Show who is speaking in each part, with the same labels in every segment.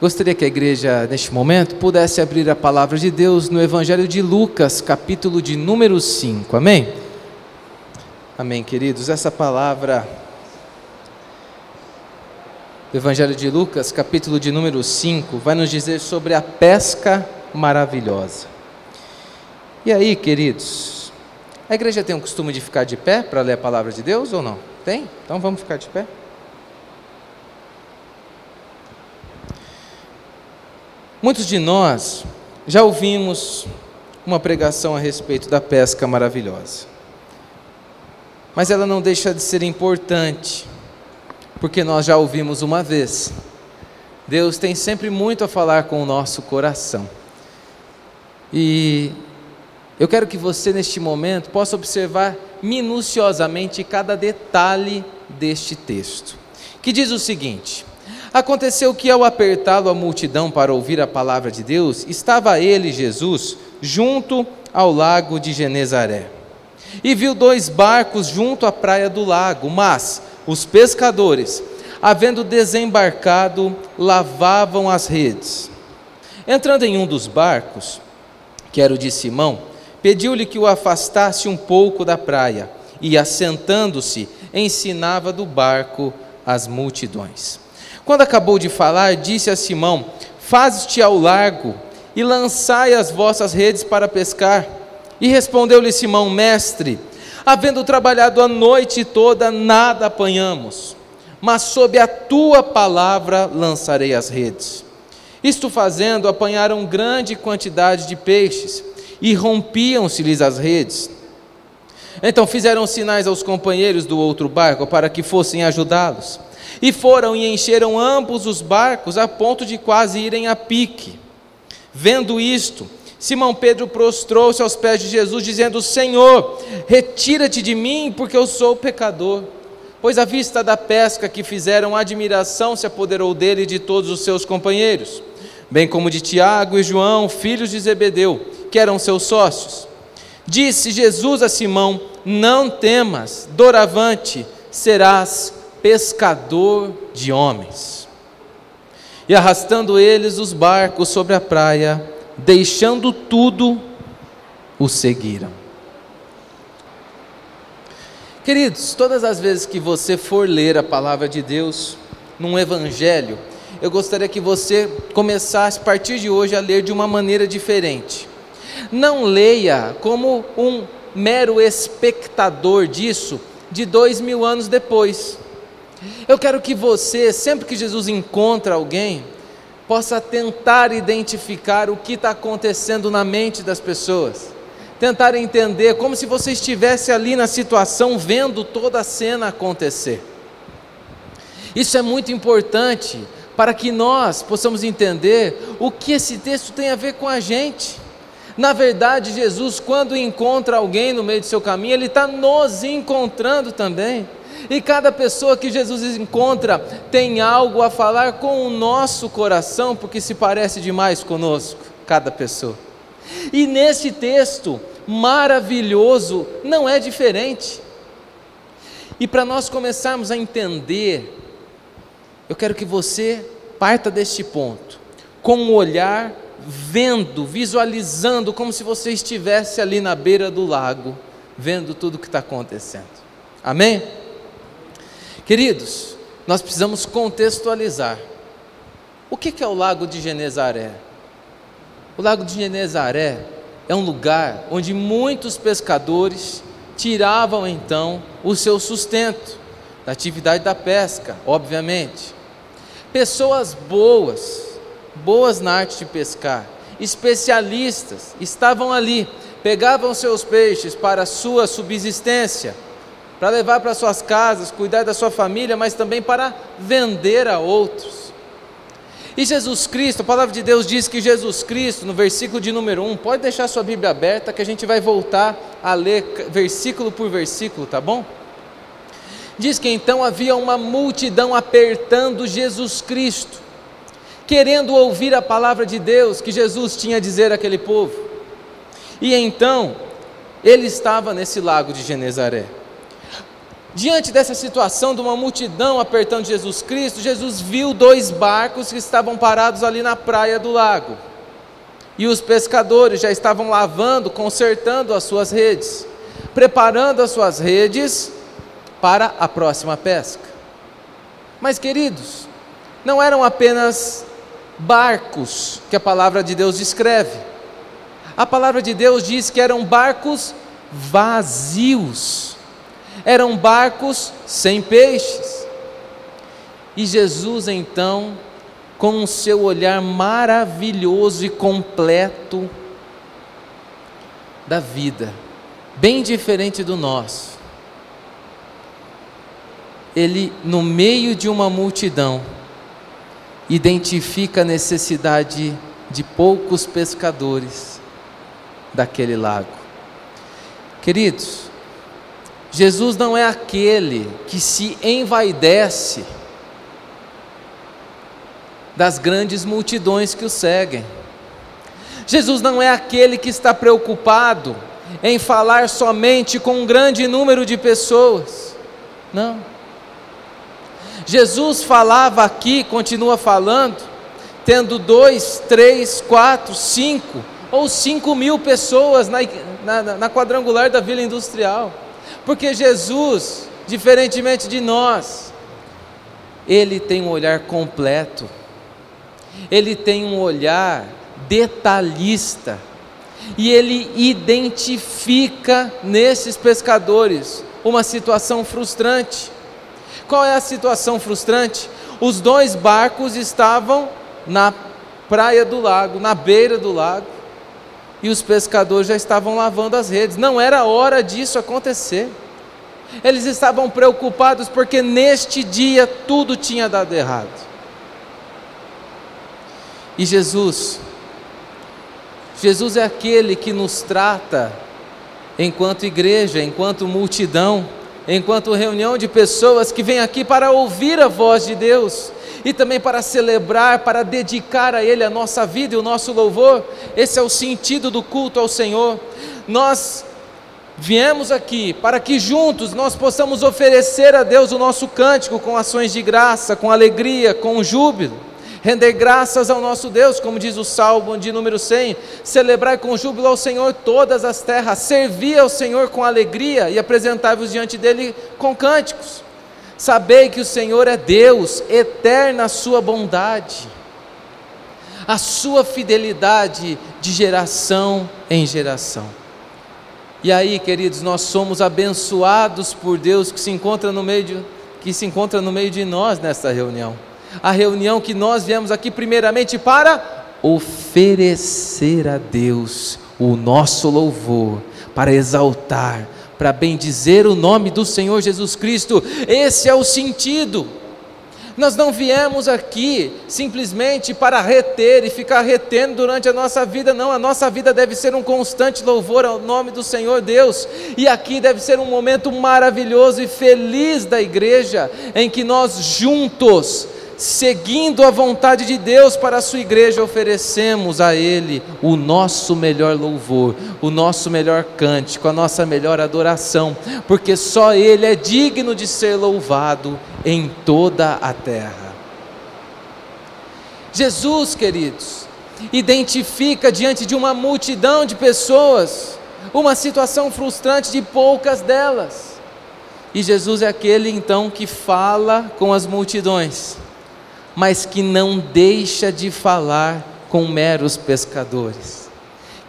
Speaker 1: Gostaria que a igreja, neste momento, pudesse abrir a palavra de Deus no Evangelho de Lucas, capítulo de número 5. Amém? Amém, queridos. Essa palavra do Evangelho de Lucas, capítulo de número 5, vai nos dizer sobre a pesca maravilhosa. E aí, queridos, a igreja tem o costume de ficar de pé para ler a palavra de Deus ou não? Tem? Então vamos ficar de pé. Muitos de nós já ouvimos uma pregação a respeito da pesca maravilhosa. Mas ela não deixa de ser importante, porque nós já ouvimos uma vez. Deus tem sempre muito a falar com o nosso coração. E eu quero que você, neste momento, possa observar minuciosamente cada detalhe deste texto, que diz o seguinte: Aconteceu que, ao apertá-lo a multidão para ouvir a palavra de Deus, estava ele, Jesus, junto ao lago de Genezaré. E viu dois barcos junto à praia do lago, mas os pescadores, havendo desembarcado, lavavam as redes. Entrando em um dos barcos, que era o de Simão, pediu-lhe que o afastasse um pouco da praia, e assentando-se, ensinava do barco as multidões. Quando acabou de falar, disse a Simão: Faze-te ao largo e lançai as vossas redes para pescar. E respondeu-lhe Simão: Mestre, havendo trabalhado a noite toda, nada apanhamos, mas sob a tua palavra lançarei as redes. Isto fazendo, apanharam grande quantidade de peixes e rompiam-se-lhes as redes. Então fizeram sinais aos companheiros do outro barco para que fossem ajudá-los. E foram e encheram ambos os barcos a ponto de quase irem a pique. Vendo isto, Simão Pedro prostrou-se aos pés de Jesus, dizendo: Senhor, retira-te de mim, porque eu sou pecador. Pois à vista da pesca que fizeram, admiração se apoderou dele e de todos os seus companheiros, bem como de Tiago e João, filhos de Zebedeu, que eram seus sócios. Disse Jesus a Simão: Não temas, doravante serás pescador de homens. E arrastando eles os barcos sobre a praia, deixando tudo, o seguiram. Queridos, todas as vezes que você for ler a palavra de Deus num evangelho, eu gostaria que você começasse a partir de hoje a ler de uma maneira diferente. Não leia como um mero espectador disso de dois mil anos depois. Eu quero que você, sempre que Jesus encontra alguém, possa tentar identificar o que está acontecendo na mente das pessoas, tentar entender como se você estivesse ali na situação vendo toda a cena acontecer. Isso é muito importante para que nós possamos entender o que esse texto tem a ver com a gente. Na verdade, Jesus, quando encontra alguém no meio do seu caminho, Ele está nos encontrando também. E cada pessoa que Jesus encontra tem algo a falar com o nosso coração, porque se parece demais conosco, cada pessoa. E nesse texto maravilhoso não é diferente. E para nós começarmos a entender, eu quero que você parta deste ponto, com um olhar vendo, visualizando, como se você estivesse ali na beira do lago, vendo tudo o que está acontecendo. Amém? Queridos, nós precisamos contextualizar. O que é o Lago de Genezaré? O Lago de Genezaré é um lugar onde muitos pescadores tiravam então o seu sustento da atividade da pesca, obviamente. Pessoas boas, boas na arte de pescar, especialistas, estavam ali, pegavam seus peixes para sua subsistência para levar para suas casas, cuidar da sua família, mas também para vender a outros. E Jesus Cristo, a palavra de Deus diz que Jesus Cristo, no versículo de número 1, pode deixar sua Bíblia aberta que a gente vai voltar a ler versículo por versículo, tá bom? Diz que então havia uma multidão apertando Jesus Cristo, querendo ouvir a palavra de Deus que Jesus tinha a dizer àquele povo. E então, ele estava nesse lago de Genezaré. Diante dessa situação de uma multidão apertando Jesus Cristo, Jesus viu dois barcos que estavam parados ali na praia do lago. E os pescadores já estavam lavando, consertando as suas redes, preparando as suas redes para a próxima pesca. Mas, queridos, não eram apenas barcos que a palavra de Deus descreve. A palavra de Deus diz que eram barcos vazios eram barcos sem peixes. E Jesus então, com o seu olhar maravilhoso e completo da vida, bem diferente do nosso, ele, no meio de uma multidão, identifica a necessidade de poucos pescadores daquele lago. Queridos, Jesus não é aquele que se envaidece das grandes multidões que o seguem. Jesus não é aquele que está preocupado em falar somente com um grande número de pessoas. Não. Jesus falava aqui, continua falando, tendo dois, três, quatro, cinco ou cinco mil pessoas na, na, na quadrangular da Vila Industrial. Porque Jesus, diferentemente de nós, ele tem um olhar completo, ele tem um olhar detalhista, e ele identifica nesses pescadores uma situação frustrante. Qual é a situação frustrante? Os dois barcos estavam na praia do lago, na beira do lago, e os pescadores já estavam lavando as redes. Não era hora disso acontecer. Eles estavam preocupados porque neste dia tudo tinha dado errado. E Jesus, Jesus é aquele que nos trata enquanto igreja, enquanto multidão, enquanto reunião de pessoas que vêm aqui para ouvir a voz de Deus e também para celebrar, para dedicar a Ele a nossa vida e o nosso louvor. Esse é o sentido do culto ao Senhor. Nós viemos aqui para que juntos nós possamos oferecer a Deus o nosso cântico com ações de graça, com alegria, com júbilo. Render graças ao nosso Deus, como diz o Salmo de número 100, celebrar com júbilo ao Senhor todas as terras, servir ao Senhor com alegria e apresentar-vos diante dele com cânticos. Sabei que o Senhor é Deus, eterna a sua bondade, a sua fidelidade de geração em geração. E aí, queridos, nós somos abençoados por Deus que se encontra no meio de, que se encontra no meio de nós nesta reunião. A reunião que nós viemos aqui primeiramente para oferecer a Deus o nosso louvor, para exaltar, para bendizer o nome do Senhor Jesus Cristo. Esse é o sentido. Nós não viemos aqui simplesmente para reter e ficar retendo durante a nossa vida, não. A nossa vida deve ser um constante louvor ao nome do Senhor Deus. E aqui deve ser um momento maravilhoso e feliz da igreja, em que nós juntos seguindo a vontade de Deus para a sua igreja, oferecemos a Ele o nosso melhor louvor, o nosso melhor cântico, a nossa melhor adoração, porque só Ele é digno de ser louvado em toda a terra. Jesus, queridos, identifica diante de uma multidão de pessoas uma situação frustrante de poucas delas. E Jesus é aquele então que fala com as multidões mas que não deixa de falar com meros pescadores,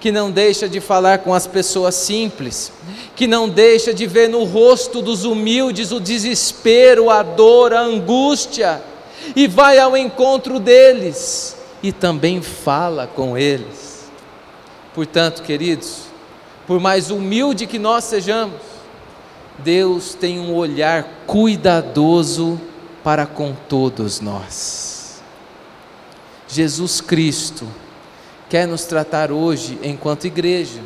Speaker 1: que não deixa de falar com as pessoas simples, que não deixa de ver no rosto dos humildes o desespero, a dor, a angústia, e vai ao encontro deles e também fala com eles. Portanto, queridos, por mais humilde que nós sejamos, Deus tem um olhar cuidadoso para com todos nós. Jesus Cristo quer nos tratar hoje enquanto igreja,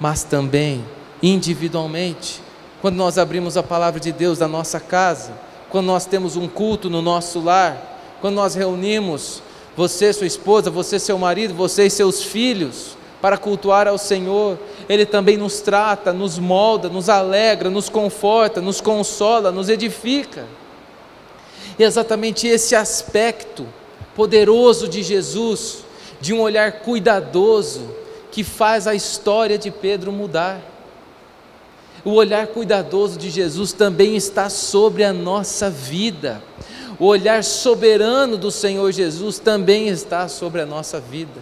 Speaker 1: mas também individualmente. Quando nós abrimos a palavra de Deus na nossa casa, quando nós temos um culto no nosso lar, quando nós reunimos você, sua esposa, você, seu marido, você e seus filhos, para cultuar ao Senhor, Ele também nos trata, nos molda, nos alegra, nos conforta, nos consola, nos edifica. E exatamente esse aspecto poderoso de Jesus, de um olhar cuidadoso, que faz a história de Pedro mudar. O olhar cuidadoso de Jesus também está sobre a nossa vida. O olhar soberano do Senhor Jesus também está sobre a nossa vida.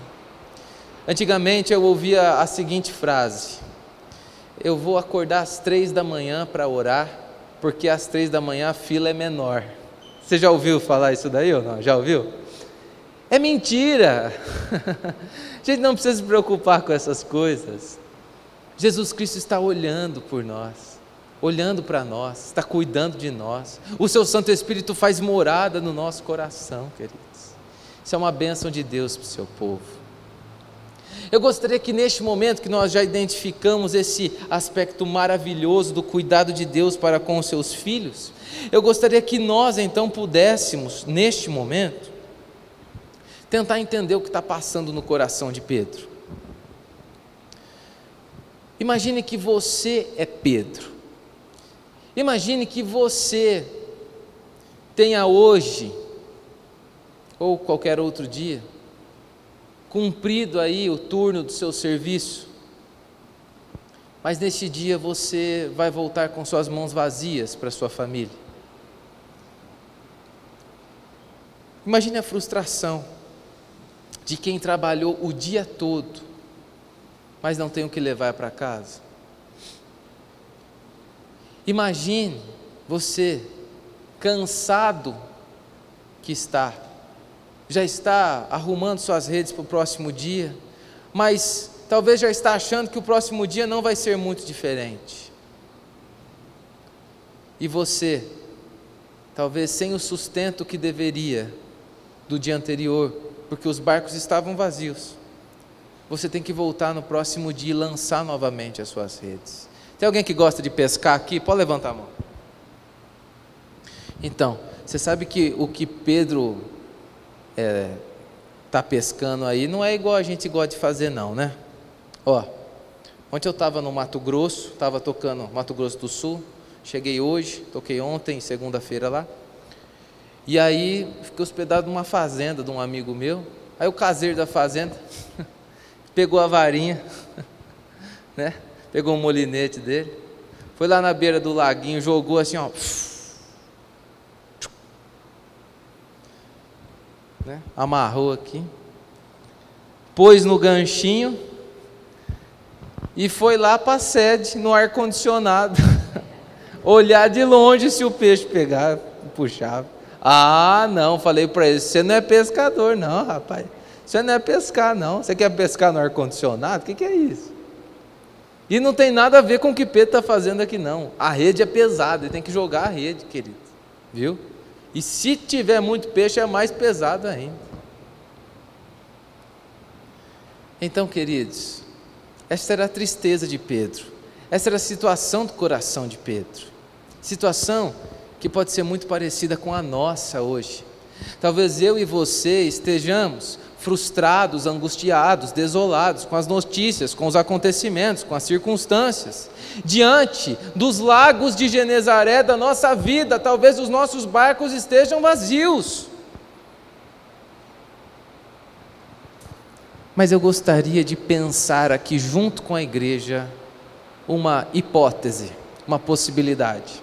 Speaker 1: Antigamente eu ouvia a seguinte frase: Eu vou acordar às três da manhã para orar, porque às três da manhã a fila é menor. Você já ouviu falar isso daí ou não? Já ouviu? É mentira! a gente não precisa se preocupar com essas coisas. Jesus Cristo está olhando por nós, olhando para nós, está cuidando de nós. O seu Santo Espírito faz morada no nosso coração, queridos. Isso é uma bênção de Deus para o seu povo. Eu gostaria que neste momento que nós já identificamos esse aspecto maravilhoso do cuidado de Deus para com os seus filhos, eu gostaria que nós então pudéssemos, neste momento, tentar entender o que está passando no coração de Pedro. Imagine que você é Pedro. Imagine que você tenha hoje, ou qualquer outro dia, cumprido aí o turno do seu serviço, mas neste dia você vai voltar com suas mãos vazias para sua família. Imagine a frustração de quem trabalhou o dia todo mas não tem o que levar para casa. Imagine você cansado que está, já está arrumando suas redes para o próximo dia, mas talvez já está achando que o próximo dia não vai ser muito diferente. E você, talvez sem o sustento que deveria do dia anterior, porque os barcos estavam vazios você tem que voltar no próximo dia e lançar novamente as suas redes. Tem alguém que gosta de pescar aqui? Pode levantar a mão. Então, você sabe que o que Pedro é, tá pescando aí não é igual a gente gosta de fazer, não, né? Ó, ontem eu estava no Mato Grosso, estava tocando Mato Grosso do Sul, cheguei hoje, toquei ontem, segunda-feira lá, e aí fiquei hospedado numa fazenda de um amigo meu, aí o caseiro da fazenda pegou a varinha, né? Pegou o molinete dele, foi lá na beira do laguinho, jogou assim, ó. Né? Amarrou aqui, pôs no ganchinho e foi lá para a sede, no ar-condicionado, olhar de longe se o peixe pegar, puxava. Ah, não, falei para ele, você não é pescador, não, rapaz. Você não é pescar, não. Você quer pescar no ar-condicionado? O que, que é isso? E não tem nada a ver com o que Pedro está fazendo aqui, não. A rede é pesada, ele tem que jogar a rede, querido. Viu? E se tiver muito peixe, é mais pesado ainda. Então, queridos, esta era a tristeza de Pedro. Essa era a situação do coração de Pedro. Situação que pode ser muito parecida com a nossa hoje. Talvez eu e você estejamos frustrados, angustiados, desolados com as notícias, com os acontecimentos, com as circunstâncias. Diante dos lagos de Genezaré da nossa vida, talvez os nossos barcos estejam vazios. Mas eu gostaria de pensar aqui, junto com a igreja, uma hipótese, uma possibilidade.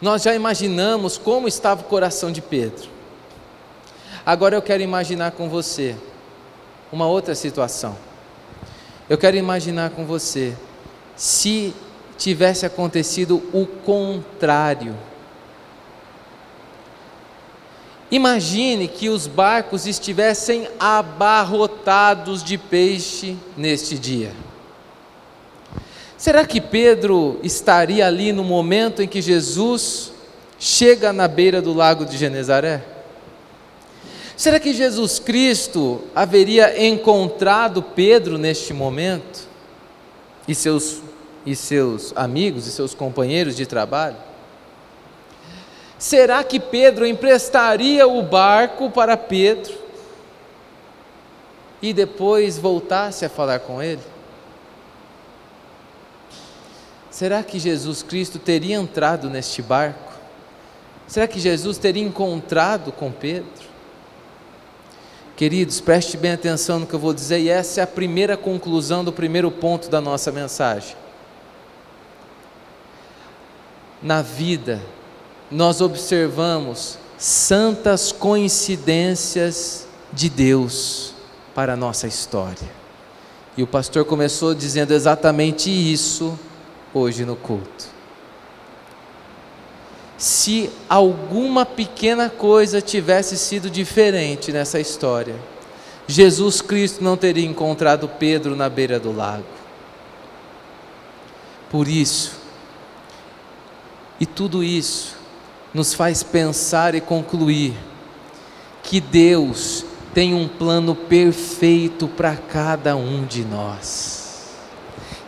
Speaker 1: Nós já imaginamos como estava o coração de Pedro. Agora eu quero imaginar com você uma outra situação. Eu quero imaginar com você se tivesse acontecido o contrário. Imagine que os barcos estivessem abarrotados de peixe neste dia. Será que Pedro estaria ali no momento em que Jesus chega na beira do lago de Genezaré? Será que Jesus Cristo haveria encontrado Pedro neste momento? E seus, e seus amigos e seus companheiros de trabalho? Será que Pedro emprestaria o barco para Pedro e depois voltasse a falar com ele? Será que Jesus Cristo teria entrado neste barco? Será que Jesus teria encontrado com Pedro? Queridos, preste bem atenção no que eu vou dizer, e essa é a primeira conclusão do primeiro ponto da nossa mensagem. Na vida, nós observamos santas coincidências de Deus para a nossa história. E o pastor começou dizendo exatamente isso hoje no culto. Se alguma pequena coisa tivesse sido diferente nessa história, Jesus Cristo não teria encontrado Pedro na beira do lago. Por isso, e tudo isso nos faz pensar e concluir que Deus tem um plano perfeito para cada um de nós.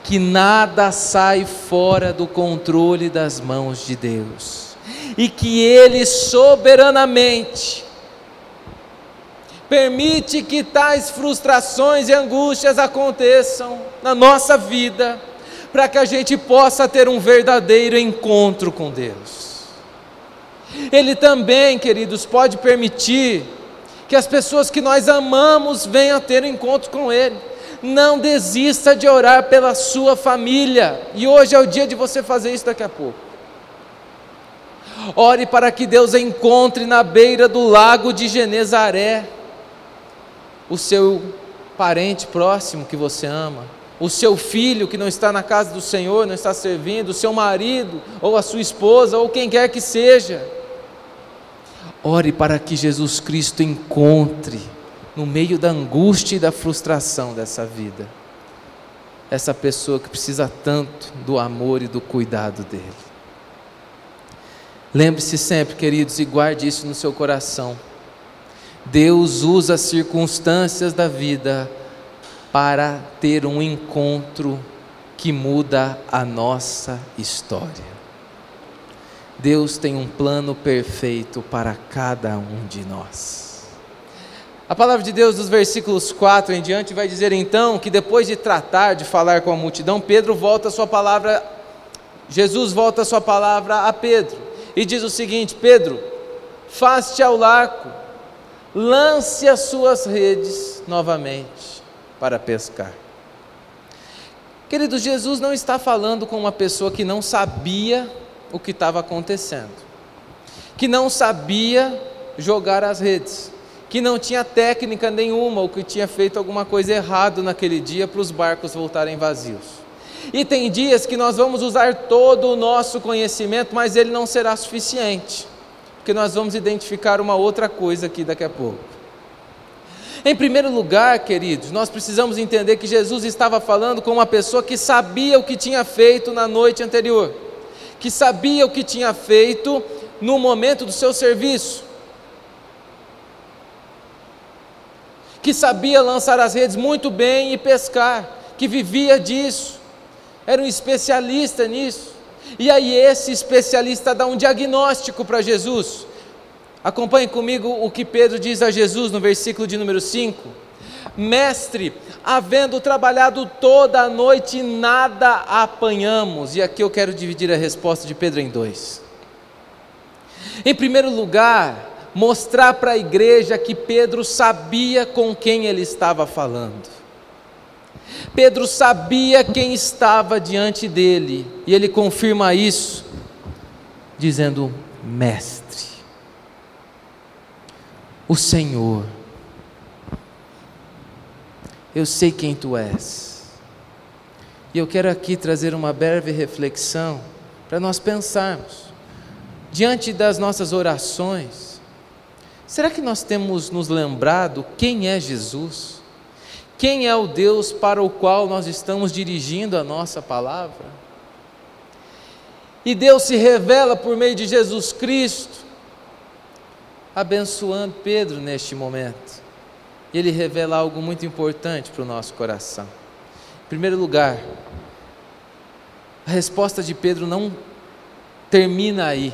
Speaker 1: Que nada sai fora do controle das mãos de Deus. E que Ele soberanamente permite que tais frustrações e angústias aconteçam na nossa vida, para que a gente possa ter um verdadeiro encontro com Deus. Ele também, queridos, pode permitir que as pessoas que nós amamos venham ter um encontro com Ele. Não desista de orar pela sua família, e hoje é o dia de você fazer isso daqui a pouco. Ore para que Deus encontre na beira do lago de Genezaré o seu parente próximo que você ama, o seu filho que não está na casa do Senhor, não está servindo, o seu marido, ou a sua esposa, ou quem quer que seja Ore para que Jesus Cristo encontre, no meio da angústia e da frustração dessa vida, essa pessoa que precisa tanto do amor e do cuidado dele. Lembre-se sempre, queridos, e guarde isso no seu coração. Deus usa as circunstâncias da vida para ter um encontro que muda a nossa história. Deus tem um plano perfeito para cada um de nós. A palavra de Deus, dos versículos 4 em diante, vai dizer então que depois de tratar de falar com a multidão, Pedro volta a sua palavra, Jesus volta a sua palavra a Pedro e diz o seguinte: Pedro, faste ao largo, lance as suas redes novamente para pescar. Queridos, Jesus não está falando com uma pessoa que não sabia o que estava acontecendo, que não sabia jogar as redes, que não tinha técnica nenhuma ou que tinha feito alguma coisa errada naquele dia para os barcos voltarem vazios. E tem dias que nós vamos usar todo o nosso conhecimento, mas ele não será suficiente, porque nós vamos identificar uma outra coisa aqui daqui a pouco. Em primeiro lugar, queridos, nós precisamos entender que Jesus estava falando com uma pessoa que sabia o que tinha feito na noite anterior que sabia o que tinha feito no momento do seu serviço, que sabia lançar as redes muito bem e pescar, que vivia disso, era um especialista nisso. E aí, esse especialista dá um diagnóstico para Jesus. Acompanhe comigo o que Pedro diz a Jesus no versículo de número 5. Mestre, havendo trabalhado toda a noite, nada apanhamos. E aqui eu quero dividir a resposta de Pedro em dois. Em primeiro lugar, mostrar para a igreja que Pedro sabia com quem ele estava falando. Pedro sabia quem estava diante dele, e ele confirma isso, dizendo: Mestre, o Senhor eu sei quem tu és. E eu quero aqui trazer uma breve reflexão para nós pensarmos, diante das nossas orações, será que nós temos nos lembrado quem é Jesus? Quem é o Deus para o qual nós estamos dirigindo a nossa palavra? E Deus se revela por meio de Jesus Cristo, abençoando Pedro neste momento e ele revela algo muito importante para o nosso coração. Em primeiro lugar, a resposta de Pedro não termina aí.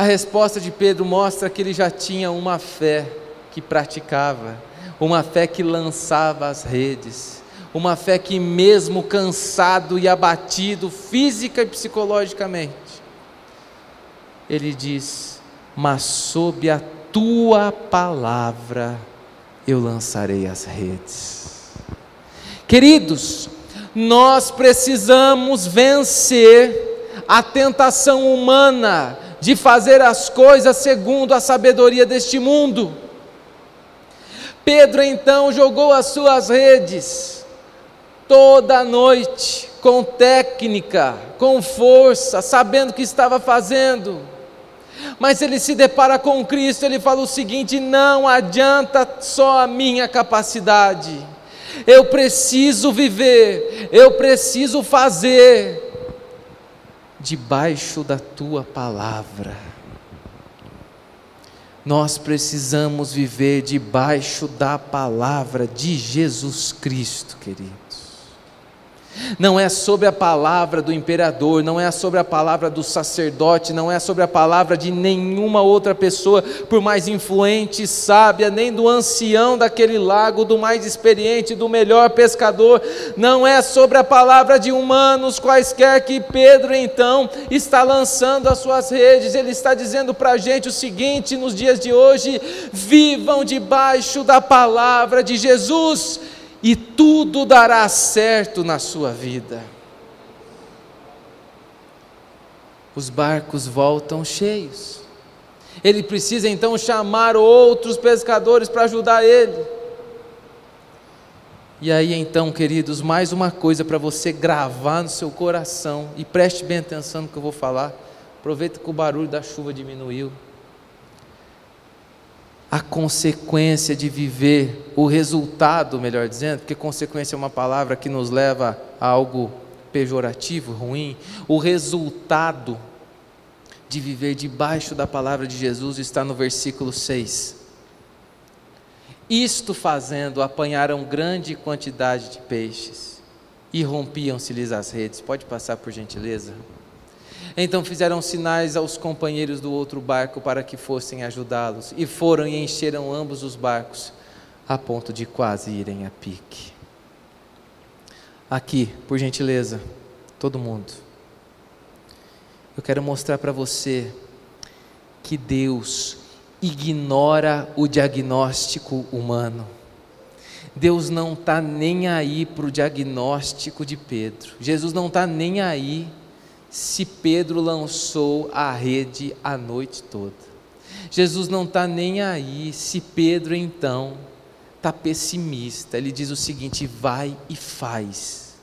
Speaker 1: A resposta de Pedro mostra que ele já tinha uma fé que praticava, uma fé que lançava as redes, Uma fé que, mesmo cansado e abatido, física e psicologicamente, ele diz: Mas sob a tua palavra eu lançarei as redes. Queridos, nós precisamos vencer a tentação humana de fazer as coisas segundo a sabedoria deste mundo. Pedro então jogou as suas redes toda noite, com técnica, com força, sabendo o que estava fazendo. Mas ele se depara com Cristo, ele fala o seguinte: não adianta só a minha capacidade, eu preciso viver, eu preciso fazer debaixo da tua palavra. Nós precisamos viver debaixo da palavra de Jesus Cristo, querido não é sobre a palavra do imperador, não é sobre a palavra do sacerdote, não é sobre a palavra de nenhuma outra pessoa, por mais influente e sábia, nem do ancião daquele lago, do mais experiente, do melhor pescador, não é sobre a palavra de humanos quaisquer que Pedro então está lançando as suas redes, ele está dizendo para a gente o seguinte nos dias de hoje: vivam debaixo da palavra de Jesus e tudo dará certo na sua vida. Os barcos voltam cheios. Ele precisa então chamar outros pescadores para ajudar ele. E aí então, queridos, mais uma coisa para você gravar no seu coração e preste bem atenção no que eu vou falar. Aproveita que o barulho da chuva diminuiu a consequência de viver, o resultado, melhor dizendo, porque consequência é uma palavra que nos leva a algo pejorativo, ruim. O resultado de viver debaixo da palavra de Jesus está no versículo 6. Isto fazendo, apanharam grande quantidade de peixes e rompiam-se-lhes as redes. Pode passar por gentileza? Então fizeram sinais aos companheiros do outro barco para que fossem ajudá-los, e foram e encheram ambos os barcos, a ponto de quase irem a pique. Aqui, por gentileza, todo mundo. Eu quero mostrar para você que Deus ignora o diagnóstico humano. Deus não está nem aí para o diagnóstico de Pedro. Jesus não está nem aí se Pedro lançou a rede a noite toda. Jesus não está nem aí se Pedro então está pessimista. Ele diz o seguinte: vai e faz.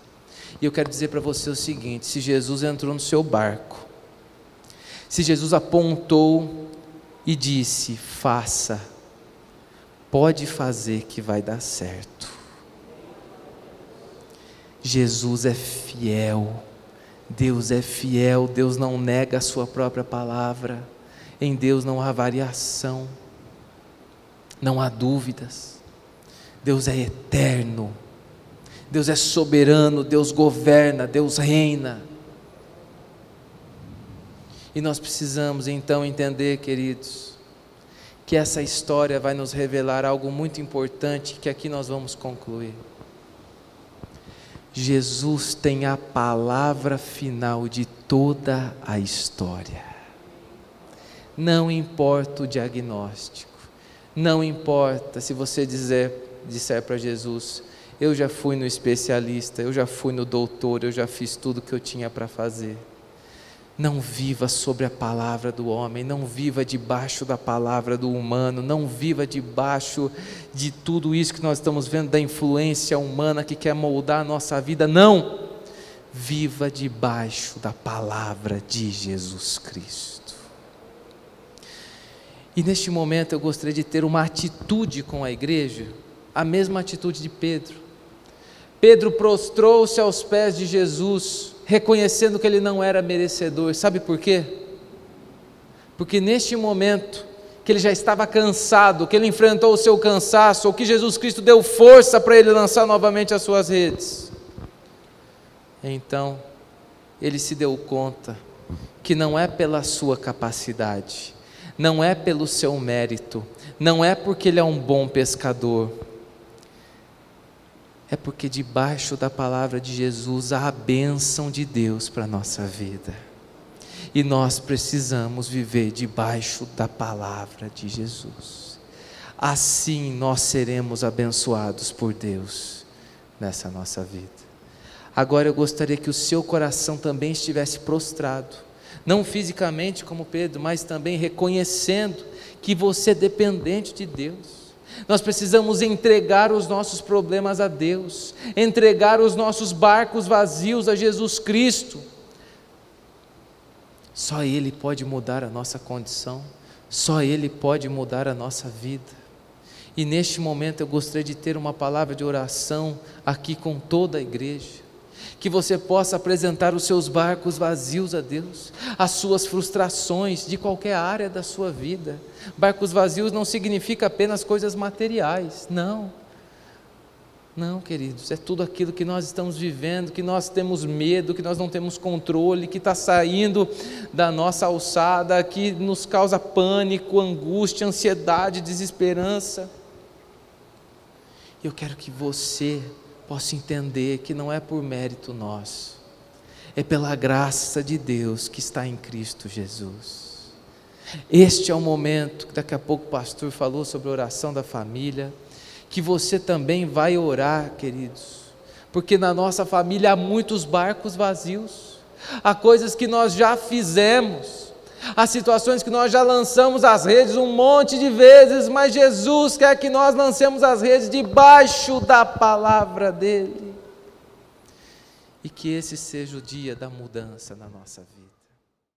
Speaker 1: E eu quero dizer para você o seguinte: se Jesus entrou no seu barco, se Jesus apontou e disse: faça, pode fazer que vai dar certo. Jesus é fiel Deus é fiel, Deus não nega a sua própria palavra, em Deus não há variação, não há dúvidas. Deus é eterno, Deus é soberano, Deus governa, Deus reina. E nós precisamos então entender, queridos, que essa história vai nos revelar algo muito importante que aqui nós vamos concluir. Jesus tem a palavra final de toda a história. Não importa o diagnóstico, não importa se você dizer, disser para Jesus: Eu já fui no especialista, eu já fui no doutor, eu já fiz tudo que eu tinha para fazer. Não viva sobre a palavra do homem, não viva debaixo da palavra do humano, não viva debaixo de tudo isso que nós estamos vendo da influência humana que quer moldar a nossa vida. Não! Viva debaixo da palavra de Jesus Cristo. E neste momento eu gostaria de ter uma atitude com a igreja, a mesma atitude de Pedro. Pedro prostrou-se aos pés de Jesus reconhecendo que ele não era merecedor. Sabe por quê? Porque neste momento que ele já estava cansado, que ele enfrentou o seu cansaço, ou que Jesus Cristo deu força para ele lançar novamente as suas redes. Então, ele se deu conta que não é pela sua capacidade, não é pelo seu mérito, não é porque ele é um bom pescador, é porque debaixo da palavra de Jesus há a bênção de Deus para a nossa vida. E nós precisamos viver debaixo da palavra de Jesus. Assim nós seremos abençoados por Deus nessa nossa vida. Agora eu gostaria que o seu coração também estivesse prostrado, não fisicamente como Pedro, mas também reconhecendo que você é dependente de Deus nós precisamos entregar os nossos problemas a Deus, entregar os nossos barcos vazios a Jesus Cristo. Só Ele pode mudar a nossa condição, só Ele pode mudar a nossa vida. E neste momento eu gostaria de ter uma palavra de oração aqui com toda a igreja que você possa apresentar os seus barcos vazios a Deus, as suas frustrações de qualquer área da sua vida. Barcos vazios não significa apenas coisas materiais, não. Não, queridos, é tudo aquilo que nós estamos vivendo, que nós temos medo, que nós não temos controle, que está saindo da nossa alçada, que nos causa pânico, angústia, ansiedade, desesperança. Eu quero que você possa entender que não é por mérito nosso, é pela graça de Deus que está em Cristo Jesus. Este é o momento que daqui a pouco o pastor falou sobre a oração da família, que você também vai orar, queridos, porque na nossa família há muitos barcos vazios, há coisas que nós já fizemos, Há situações que nós já lançamos as redes um monte de vezes, mas Jesus quer que nós lancemos as redes debaixo da palavra dEle. E que esse seja o dia da mudança na nossa vida.